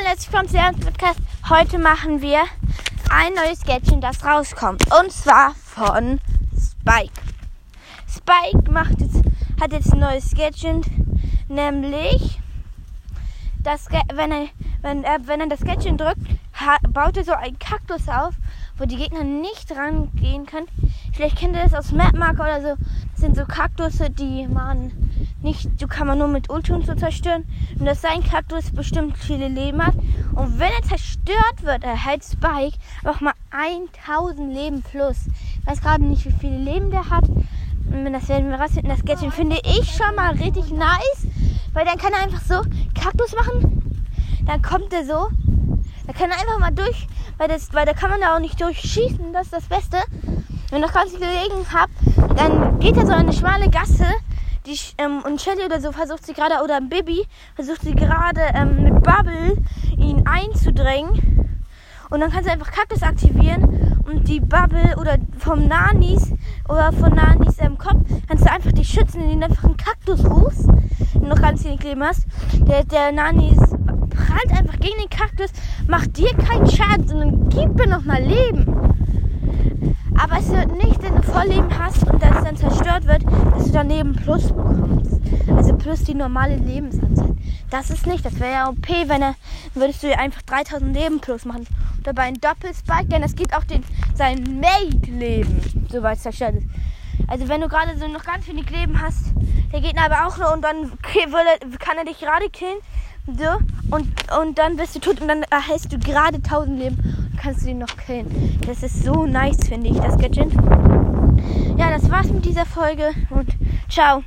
Hallo, herzlich willkommen zu Ernst Podcast. Heute machen wir ein neues Gadget, das rauskommt. Und zwar von Spike. Spike macht jetzt, hat jetzt ein neues Gadget, nämlich, das, wenn, er, wenn, er, wenn er das Gadget drückt, baut er so einen Kaktus auf, wo die Gegner nicht rangehen können. Vielleicht kennt ihr das aus Mapmarker oder so. Das sind so Kaktusse, die man nicht, du kann man nur mit Ulti und so zerstören. Und dass sein Kaktus bestimmt viele Leben hat. Und wenn er zerstört wird, erhält Spike auch mal 1000 Leben plus. Ich weiß gerade nicht, wie viele Leben der hat. Und das werden wir rausfinden. Das Gadget finde ich schon mal richtig nice. Weil dann kann er einfach so Kaktus machen. Dann kommt er so. Da kann er einfach mal durch. Weil, das, weil da kann man da auch nicht durchschießen. Das ist das Beste. Wenn ihr noch ganz gelegen habt, dann geht er so eine schmale Gasse die, ähm, und Shelly oder so versucht sie gerade, oder Bibi versucht sie gerade ähm, mit Bubble ihn einzudrängen. Und dann kann sie einfach Kaktus aktivieren und die Bubble oder vom Nanis oder von Nanis ähm, Kopf kannst du einfach die schützen, indem du einfach einen Kaktus rufst, den du noch ganz wenig Leben hast. Der, der Nanis prallt einfach gegen den Kaktus, macht dir keinen Schaden, sondern gibt mir noch mal Leben. Aber es wird nicht, wenn du Vollleben hast und zerstört wird, dass du daneben Plus bekommst. Also plus die normale Lebensanzahl. Das ist nicht, das wäre ja OP, wenn er, würdest du einfach 3000 Leben plus machen. Und dabei ein Doppelspike, denn es gibt auch den, sein Mate-Leben, soweit es zerstört ist. Also wenn du gerade so noch ganz wenig Leben hast, der Gegner aber auch nur und dann kann er dich gerade killen. So, und, und dann bist du tot und dann erhältst du gerade 1000 Leben kannst du ihn noch killen. Das ist so nice, finde ich, das Gadget. Dieser Folge und ciao.